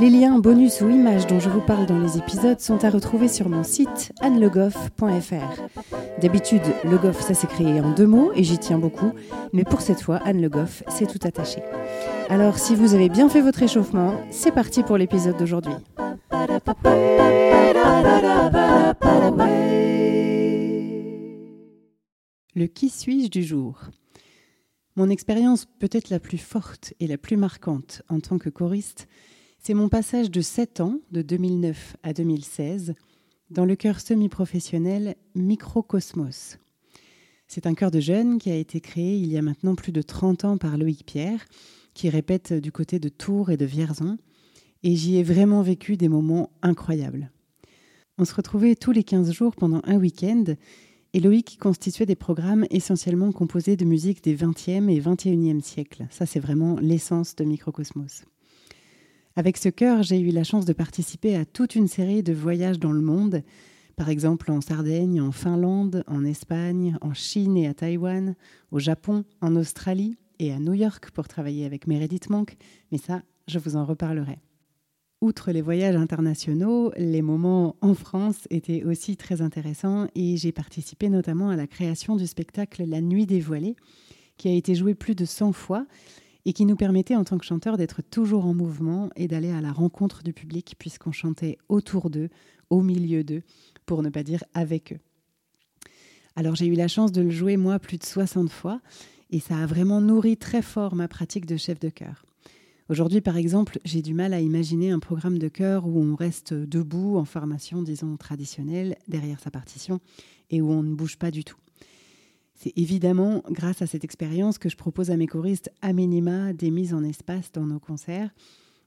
Les liens, bonus ou images dont je vous parle dans les épisodes sont à retrouver sur mon site annelegoff.fr. D'habitude, Le Goff, ça s'est créé en deux mots et j'y tiens beaucoup, mais pour cette fois, Anne Le Goff, c'est tout attaché. Alors, si vous avez bien fait votre échauffement, c'est parti pour l'épisode d'aujourd'hui. Le qui suis-je du jour? Mon expérience peut-être la plus forte et la plus marquante en tant que choriste, c'est mon passage de 7 ans, de 2009 à 2016, dans le chœur semi-professionnel Microcosmos. C'est un chœur de jeunes qui a été créé il y a maintenant plus de 30 ans par Loïc Pierre, qui répète du côté de Tours et de Vierzon, et j'y ai vraiment vécu des moments incroyables. On se retrouvait tous les 15 jours pendant un week-end, et Loïc constituait des programmes essentiellement composés de musique des 20e et 21e siècles. Ça, c'est vraiment l'essence de Microcosmos. Avec ce chœur, j'ai eu la chance de participer à toute une série de voyages dans le monde, par exemple en Sardaigne, en Finlande, en Espagne, en Chine et à Taïwan, au Japon, en Australie et à New York pour travailler avec Meredith Monk, mais ça, je vous en reparlerai. Outre les voyages internationaux, les moments en France étaient aussi très intéressants et j'ai participé notamment à la création du spectacle La Nuit dévoilée, qui a été joué plus de 100 fois et qui nous permettait en tant que chanteur d'être toujours en mouvement et d'aller à la rencontre du public puisqu'on chantait autour d'eux, au milieu d'eux, pour ne pas dire avec eux. Alors j'ai eu la chance de le jouer moi plus de 60 fois et ça a vraiment nourri très fort ma pratique de chef de chœur. Aujourd'hui, par exemple, j'ai du mal à imaginer un programme de chœur où on reste debout en formation, disons, traditionnelle, derrière sa partition, et où on ne bouge pas du tout. C'est évidemment grâce à cette expérience que je propose à mes choristes à minima des mises en espace dans nos concerts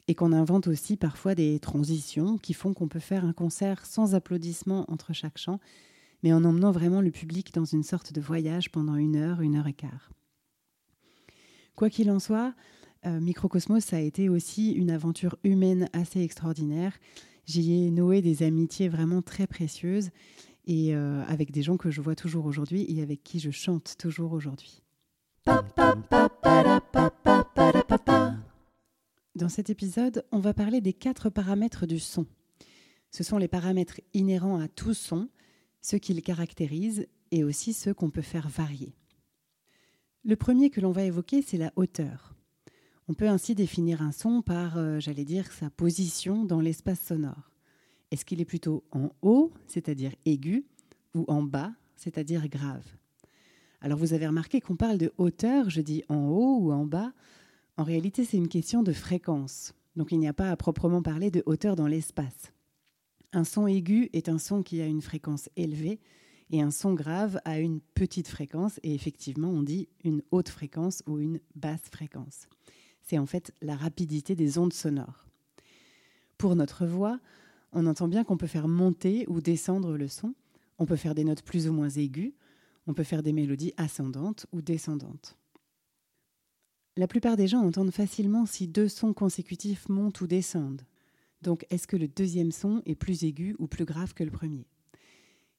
et qu'on invente aussi parfois des transitions qui font qu'on peut faire un concert sans applaudissements entre chaque chant, mais en emmenant vraiment le public dans une sorte de voyage pendant une heure, une heure et quart. Quoi qu'il en soit, euh, Microcosmos, a été aussi une aventure humaine assez extraordinaire. J'y ai noué des amitiés vraiment très précieuses et euh, avec des gens que je vois toujours aujourd'hui et avec qui je chante toujours aujourd'hui. Dans cet épisode, on va parler des quatre paramètres du son. Ce sont les paramètres inhérents à tout son, ceux qui le caractérisent et aussi ceux qu'on peut faire varier. Le premier que l'on va évoquer, c'est la hauteur. On peut ainsi définir un son par, euh, j'allais dire, sa position dans l'espace sonore. Est-ce qu'il est plutôt en haut, c'est-à-dire aigu, ou en bas, c'est-à-dire grave? Alors vous avez remarqué qu'on parle de hauteur, je dis en haut ou en bas. En réalité, c'est une question de fréquence. Donc il n'y a pas à proprement parler de hauteur dans l'espace. Un son aigu est un son qui a une fréquence élevée et un son grave a une petite fréquence et effectivement on dit une haute fréquence ou une basse fréquence c'est en fait la rapidité des ondes sonores. Pour notre voix, on entend bien qu'on peut faire monter ou descendre le son, on peut faire des notes plus ou moins aiguës, on peut faire des mélodies ascendantes ou descendantes. La plupart des gens entendent facilement si deux sons consécutifs montent ou descendent. Donc est-ce que le deuxième son est plus aigu ou plus grave que le premier?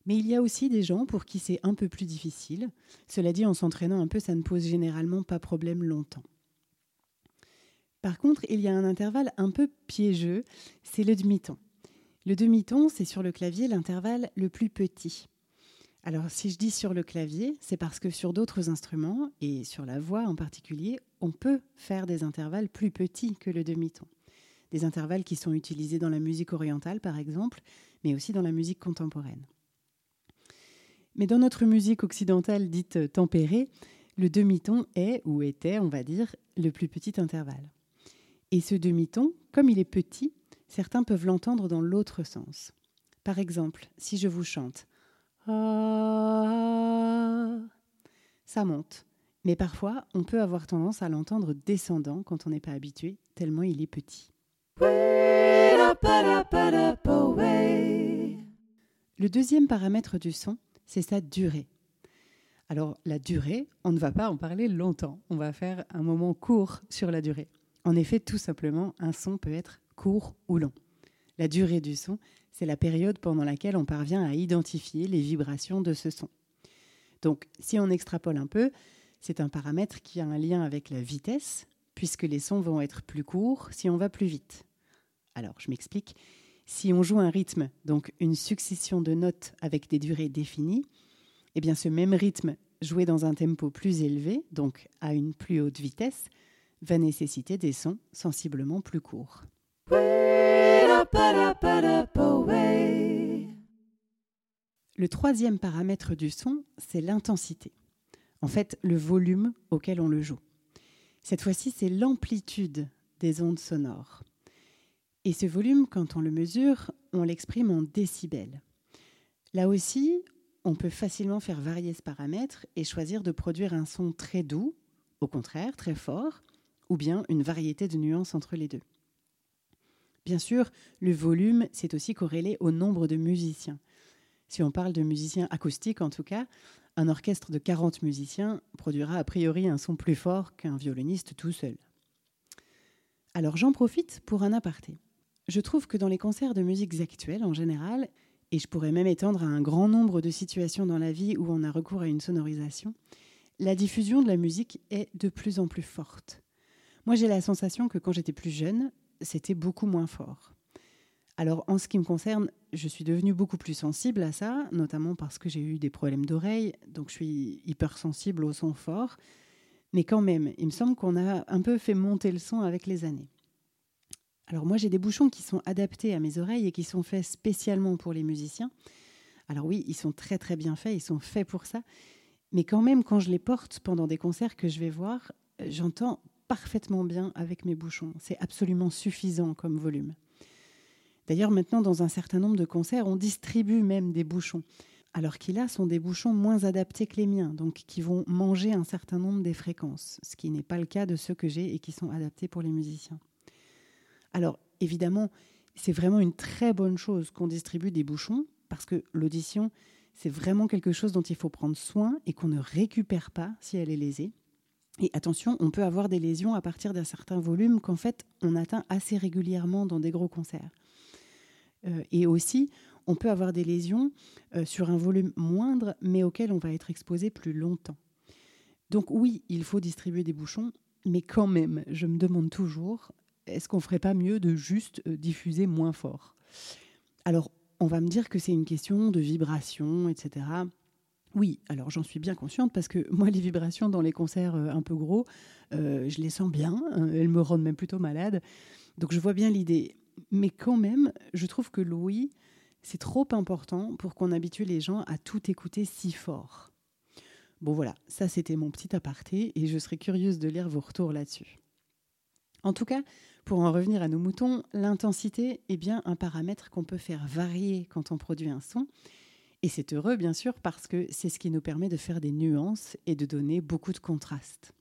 Mais il y a aussi des gens pour qui c'est un peu plus difficile. Cela dit, en s'entraînant un peu, ça ne pose généralement pas problème longtemps. Par contre, il y a un intervalle un peu piégeux, c'est le demi-ton. Le demi-ton, c'est sur le clavier l'intervalle le plus petit. Alors si je dis sur le clavier, c'est parce que sur d'autres instruments, et sur la voix en particulier, on peut faire des intervalles plus petits que le demi-ton. Des intervalles qui sont utilisés dans la musique orientale, par exemple, mais aussi dans la musique contemporaine. Mais dans notre musique occidentale dite tempérée, le demi-ton est, ou était, on va dire, le plus petit intervalle. Et ce demi-ton, comme il est petit, certains peuvent l'entendre dans l'autre sens. Par exemple, si je vous chante ah, ça monte. Mais parfois, on peut avoir tendance à l'entendre descendant quand on n'est pas habitué, tellement il est petit. Le deuxième paramètre du son, c'est sa durée. Alors la durée, on ne va pas en parler longtemps, on va faire un moment court sur la durée. En effet, tout simplement, un son peut être court ou long. La durée du son, c'est la période pendant laquelle on parvient à identifier les vibrations de ce son. Donc si on extrapole un peu, c'est un paramètre qui a un lien avec la vitesse, puisque les sons vont être plus courts si on va plus vite. Alors, je m'explique. Si on joue un rythme, donc une succession de notes avec des durées définies, eh bien ce même rythme joué dans un tempo plus élevé, donc à une plus haute vitesse, va nécessiter des sons sensiblement plus courts. Le troisième paramètre du son, c'est l'intensité. En fait, le volume auquel on le joue. Cette fois-ci, c'est l'amplitude des ondes sonores. Et ce volume, quand on le mesure, on l'exprime en décibels. Là aussi, on peut facilement faire varier ce paramètre et choisir de produire un son très doux, au contraire très fort, ou bien une variété de nuances entre les deux. Bien sûr, le volume, c'est aussi corrélé au nombre de musiciens. Si on parle de musiciens acoustiques en tout cas, un orchestre de 40 musiciens produira a priori un son plus fort qu'un violoniste tout seul. Alors j'en profite pour un aparté. Je trouve que dans les concerts de musiques actuelles en général, et je pourrais même étendre à un grand nombre de situations dans la vie où on a recours à une sonorisation, la diffusion de la musique est de plus en plus forte. Moi j'ai la sensation que quand j'étais plus jeune, c'était beaucoup moins fort. Alors en ce qui me concerne, je suis devenue beaucoup plus sensible à ça, notamment parce que j'ai eu des problèmes d'oreille, donc je suis hypersensible au son fort. Mais quand même, il me semble qu'on a un peu fait monter le son avec les années. Alors moi j'ai des bouchons qui sont adaptés à mes oreilles et qui sont faits spécialement pour les musiciens. Alors oui, ils sont très très bien faits, ils sont faits pour ça. Mais quand même, quand je les porte pendant des concerts que je vais voir, j'entends parfaitement bien avec mes bouchons. C'est absolument suffisant comme volume. D'ailleurs, maintenant, dans un certain nombre de concerts, on distribue même des bouchons. Alors qui là sont des bouchons moins adaptés que les miens, donc qui vont manger un certain nombre des fréquences, ce qui n'est pas le cas de ceux que j'ai et qui sont adaptés pour les musiciens. Alors évidemment, c'est vraiment une très bonne chose qu'on distribue des bouchons, parce que l'audition, c'est vraiment quelque chose dont il faut prendre soin et qu'on ne récupère pas si elle est lésée. Et attention, on peut avoir des lésions à partir d'un certain volume qu'en fait on atteint assez régulièrement dans des gros concerts. Euh, et aussi, on peut avoir des lésions euh, sur un volume moindre, mais auquel on va être exposé plus longtemps. Donc oui, il faut distribuer des bouchons, mais quand même, je me demande toujours, est-ce qu'on ferait pas mieux de juste euh, diffuser moins fort? Alors, on va me dire que c'est une question de vibration, etc. Oui, alors j'en suis bien consciente parce que moi, les vibrations dans les concerts un peu gros, je les sens bien, hein, elles me rendent même plutôt malade. Donc je vois bien l'idée mais quand même, je trouve que l'ouïe, c'est trop important pour qu'on habitue les gens à tout écouter si fort. Bon voilà, ça c'était mon petit aparté et je serais curieuse de lire vos retours là-dessus. En tout cas, pour en revenir à nos moutons, l'intensité est bien un paramètre qu'on peut faire varier quand on produit un son. Et c'est heureux, bien sûr, parce que c'est ce qui nous permet de faire des nuances et de donner beaucoup de contraste.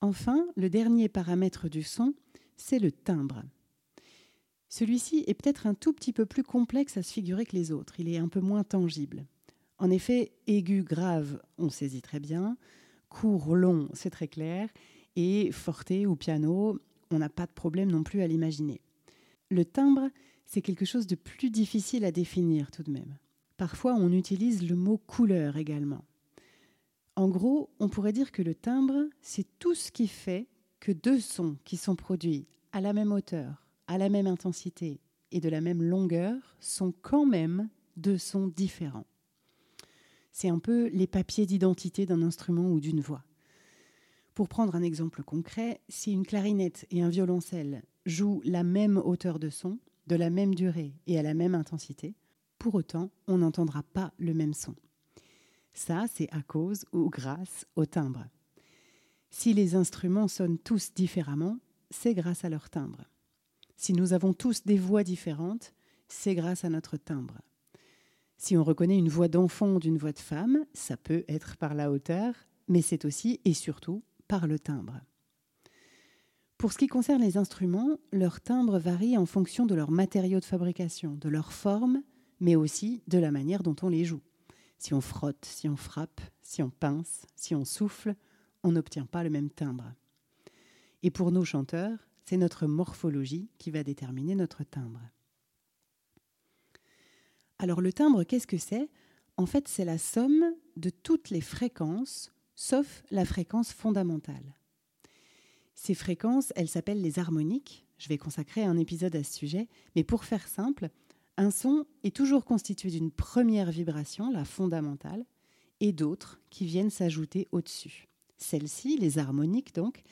Enfin, le dernier paramètre du son, c'est le timbre. Celui-ci est peut-être un tout petit peu plus complexe à se figurer que les autres, il est un peu moins tangible. En effet, aigu, grave, on saisit très bien, court, long, c'est très clair, et forté ou piano, on n'a pas de problème non plus à l'imaginer. Le timbre, c'est quelque chose de plus difficile à définir tout de même. Parfois, on utilise le mot couleur également. En gros, on pourrait dire que le timbre, c'est tout ce qui fait que deux sons qui sont produits à la même hauteur, à la même intensité et de la même longueur sont quand même deux sons différents. C'est un peu les papiers d'identité d'un instrument ou d'une voix. Pour prendre un exemple concret, si une clarinette et un violoncelle jouent la même hauteur de son, de la même durée et à la même intensité, pour autant, on n'entendra pas le même son. Ça, c'est à cause ou grâce au timbre. Si les instruments sonnent tous différemment, c'est grâce à leur timbre. Si nous avons tous des voix différentes, c'est grâce à notre timbre. Si on reconnaît une voix d'enfant d'une voix de femme, ça peut être par la hauteur, mais c'est aussi et surtout par le timbre. Pour ce qui concerne les instruments, leur timbre varie en fonction de leur matériau de fabrication, de leur forme, mais aussi de la manière dont on les joue. Si on frotte, si on frappe, si on pince, si on souffle, on n'obtient pas le même timbre. Et pour nos chanteurs, c'est notre morphologie qui va déterminer notre timbre. Alors le timbre, qu'est-ce que c'est? En fait, c'est la somme de toutes les fréquences, sauf la fréquence fondamentale. Ces fréquences, elles s'appellent les harmoniques. Je vais consacrer un épisode à ce sujet, mais pour faire simple, un son est toujours constitué d'une première vibration, la fondamentale, et d'autres qui viennent s'ajouter au-dessus. Celles-ci, les harmoniques donc,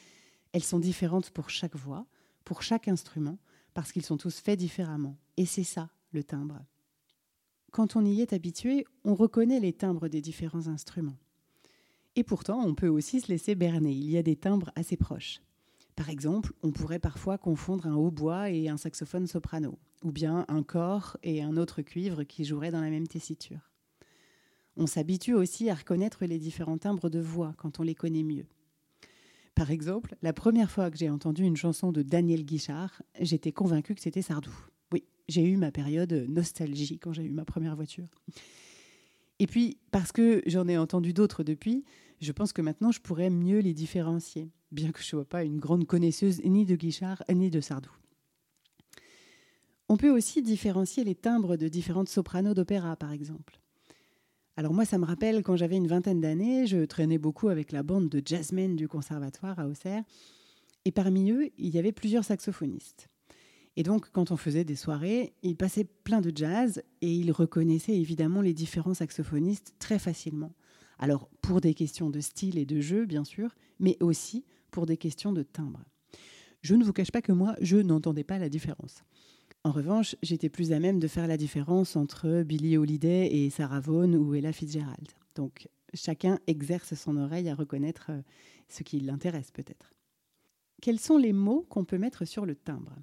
elles sont différentes pour chaque voix, pour chaque instrument, parce qu'ils sont tous faits différemment. Et c'est ça, le timbre. Quand on y est habitué, on reconnaît les timbres des différents instruments. Et pourtant, on peut aussi se laisser berner. Il y a des timbres assez proches. Par exemple, on pourrait parfois confondre un hautbois et un saxophone soprano, ou bien un corps et un autre cuivre qui joueraient dans la même tessiture. On s'habitue aussi à reconnaître les différents timbres de voix quand on les connaît mieux. Par exemple, la première fois que j'ai entendu une chanson de Daniel Guichard, j'étais convaincue que c'était Sardou j'ai eu ma période nostalgie quand j'ai eu ma première voiture. Et puis, parce que j'en ai entendu d'autres depuis, je pense que maintenant je pourrais mieux les différencier, bien que je ne sois pas une grande connaisseuse ni de Guichard ni de Sardou. On peut aussi différencier les timbres de différentes sopranos d'opéra, par exemple. Alors moi, ça me rappelle quand j'avais une vingtaine d'années, je traînais beaucoup avec la bande de jazzmen du conservatoire à Auxerre, et parmi eux, il y avait plusieurs saxophonistes. Et donc, quand on faisait des soirées, il passait plein de jazz et il reconnaissait évidemment les différents saxophonistes très facilement. Alors, pour des questions de style et de jeu, bien sûr, mais aussi pour des questions de timbre. Je ne vous cache pas que moi, je n'entendais pas la différence. En revanche, j'étais plus à même de faire la différence entre Billie Holiday et Sarah Vaughan ou Ella Fitzgerald. Donc, chacun exerce son oreille à reconnaître euh, ce qui l'intéresse peut-être. Quels sont les mots qu'on peut mettre sur le timbre?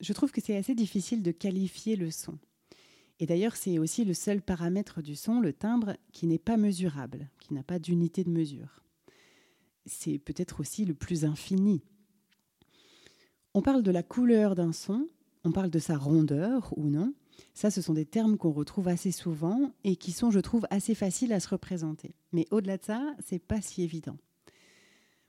Je trouve que c'est assez difficile de qualifier le son. Et d'ailleurs, c'est aussi le seul paramètre du son, le timbre, qui n'est pas mesurable, qui n'a pas d'unité de mesure. C'est peut-être aussi le plus infini. On parle de la couleur d'un son, on parle de sa rondeur ou non. Ça, ce sont des termes qu'on retrouve assez souvent et qui sont, je trouve, assez faciles à se représenter. Mais au-delà de ça, c'est pas si évident.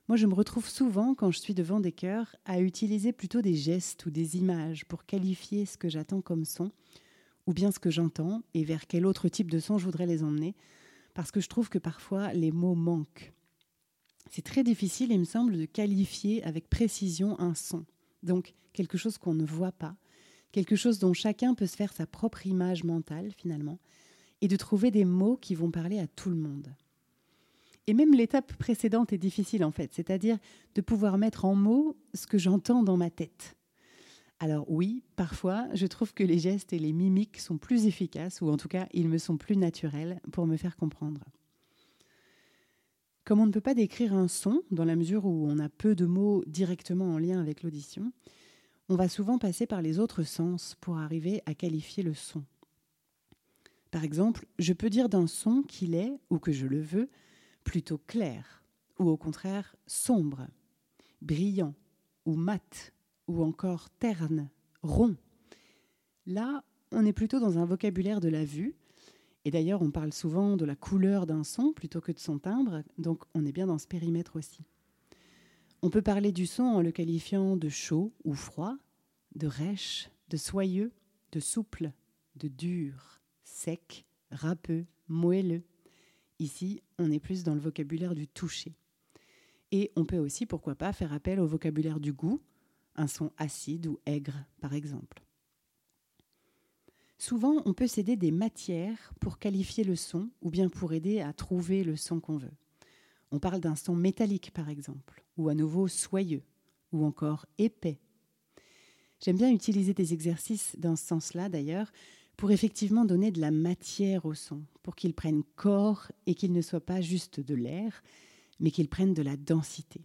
Moi, je me retrouve souvent, quand je suis devant des chœurs, à utiliser plutôt des gestes ou des images pour qualifier ce que j'attends comme son, ou bien ce que j'entends, et vers quel autre type de son je voudrais les emmener, parce que je trouve que parfois les mots manquent. C'est très difficile, il me semble, de qualifier avec précision un son, donc quelque chose qu'on ne voit pas, quelque chose dont chacun peut se faire sa propre image mentale finalement, et de trouver des mots qui vont parler à tout le monde. Et même l'étape précédente est difficile en fait, c'est-à-dire de pouvoir mettre en mots ce que j'entends dans ma tête. Alors oui, parfois, je trouve que les gestes et les mimiques sont plus efficaces, ou en tout cas, ils me sont plus naturels pour me faire comprendre. Comme on ne peut pas décrire un son, dans la mesure où on a peu de mots directement en lien avec l'audition, on va souvent passer par les autres sens pour arriver à qualifier le son. Par exemple, je peux dire d'un son qu'il est, ou que je le veux, plutôt clair, ou au contraire sombre, brillant, ou mat, ou encore terne, rond. Là, on est plutôt dans un vocabulaire de la vue, et d'ailleurs on parle souvent de la couleur d'un son plutôt que de son timbre, donc on est bien dans ce périmètre aussi. On peut parler du son en le qualifiant de chaud ou froid, de rêche, de soyeux, de souple, de dur, sec, râpeux, moelleux. Ici, on est plus dans le vocabulaire du toucher. Et on peut aussi, pourquoi pas, faire appel au vocabulaire du goût, un son acide ou aigre, par exemple. Souvent, on peut céder des matières pour qualifier le son ou bien pour aider à trouver le son qu'on veut. On parle d'un son métallique, par exemple, ou à nouveau soyeux, ou encore épais. J'aime bien utiliser des exercices dans ce sens-là, d'ailleurs, pour effectivement donner de la matière au son, pour qu'il prenne corps et qu'il ne soit pas juste de l'air, mais qu'il prenne de la densité.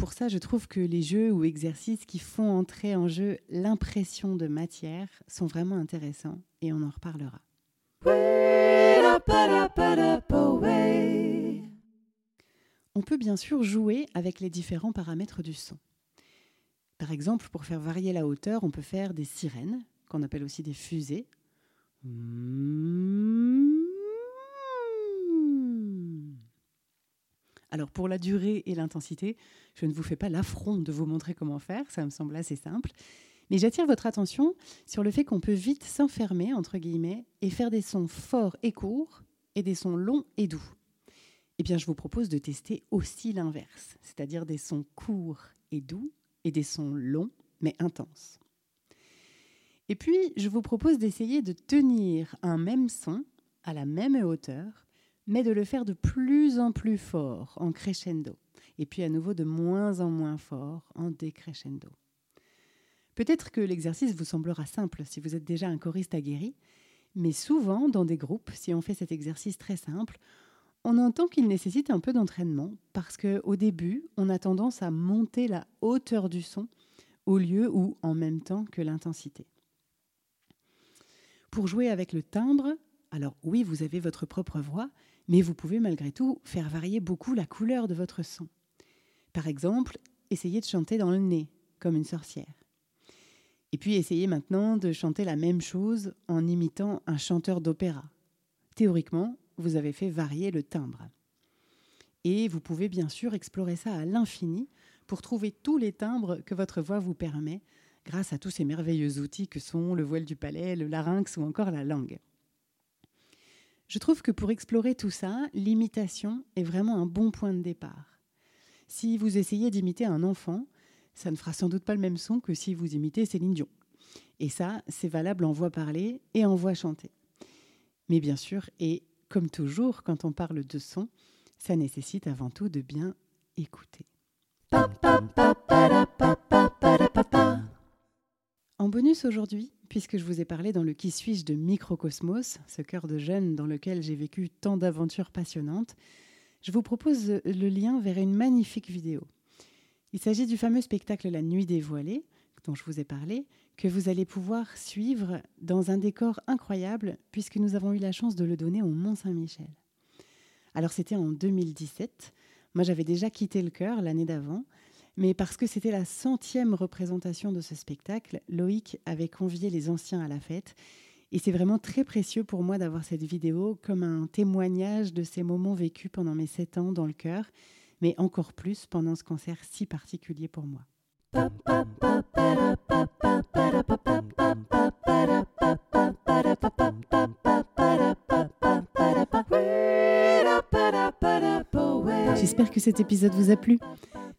Pour ça, je trouve que les jeux ou exercices qui font entrer en jeu l'impression de matière sont vraiment intéressants et on en reparlera. On peut bien sûr jouer avec les différents paramètres du son. Par exemple, pour faire varier la hauteur, on peut faire des sirènes, qu'on appelle aussi des fusées. Alors pour la durée et l'intensité, je ne vous fais pas l'affront de vous montrer comment faire, ça me semble assez simple. Mais j'attire votre attention sur le fait qu'on peut vite s'enfermer, entre guillemets, et faire des sons forts et courts et des sons longs et doux. Eh bien, je vous propose de tester aussi l'inverse, c'est-à-dire des sons courts et doux et des sons longs mais intenses. Et puis, je vous propose d'essayer de tenir un même son à la même hauteur, mais de le faire de plus en plus fort en crescendo, et puis à nouveau de moins en moins fort en décrescendo. Peut-être que l'exercice vous semblera simple si vous êtes déjà un choriste aguerri, mais souvent dans des groupes, si on fait cet exercice très simple, on entend qu'il nécessite un peu d'entraînement parce qu'au début, on a tendance à monter la hauteur du son au lieu ou en même temps que l'intensité. Pour jouer avec le timbre, alors oui, vous avez votre propre voix, mais vous pouvez malgré tout faire varier beaucoup la couleur de votre son. Par exemple, essayez de chanter dans le nez, comme une sorcière. Et puis essayez maintenant de chanter la même chose en imitant un chanteur d'opéra. Théoriquement, vous avez fait varier le timbre. Et vous pouvez bien sûr explorer ça à l'infini pour trouver tous les timbres que votre voix vous permet grâce à tous ces merveilleux outils que sont le voile du palais, le larynx ou encore la langue. Je trouve que pour explorer tout ça, l'imitation est vraiment un bon point de départ. Si vous essayez d'imiter un enfant, ça ne fera sans doute pas le même son que si vous imitez Céline Dion. Et ça, c'est valable en voix parlée et en voix chantée. Mais bien sûr, et comme toujours quand on parle de son, ça nécessite avant tout de bien écouter. En bonus aujourd'hui, puisque je vous ai parlé dans le Qui suis-je de Microcosmos, ce cœur de jeune dans lequel j'ai vécu tant d'aventures passionnantes, je vous propose le lien vers une magnifique vidéo. Il s'agit du fameux spectacle La Nuit dévoilée, dont je vous ai parlé, que vous allez pouvoir suivre dans un décor incroyable, puisque nous avons eu la chance de le donner au Mont-Saint-Michel. Alors c'était en 2017. Moi j'avais déjà quitté le chœur l'année d'avant, mais parce que c'était la centième représentation de ce spectacle, Loïc avait convié les anciens à la fête. Et c'est vraiment très précieux pour moi d'avoir cette vidéo comme un témoignage de ces moments vécus pendant mes sept ans dans le chœur mais encore plus pendant ce concert si particulier pour moi. J'espère que cet épisode vous a plu.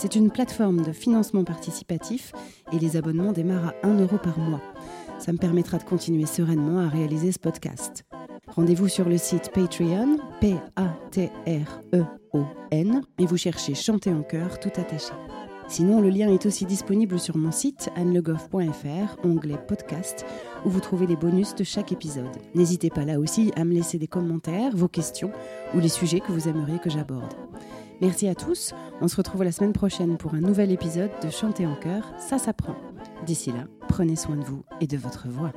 C'est une plateforme de financement participatif et les abonnements démarrent à 1 euro par mois. Ça me permettra de continuer sereinement à réaliser ce podcast. Rendez-vous sur le site Patreon, P-A-T-R-E-O-N, et vous cherchez Chanter en chœur tout attaché. Sinon, le lien est aussi disponible sur mon site annelegoff.fr, onglet podcast, où vous trouvez les bonus de chaque épisode. N'hésitez pas là aussi à me laisser des commentaires, vos questions ou les sujets que vous aimeriez que j'aborde. Merci à tous. On se retrouve la semaine prochaine pour un nouvel épisode de Chanter en chœur, ça s'apprend. D'ici là, prenez soin de vous et de votre voix.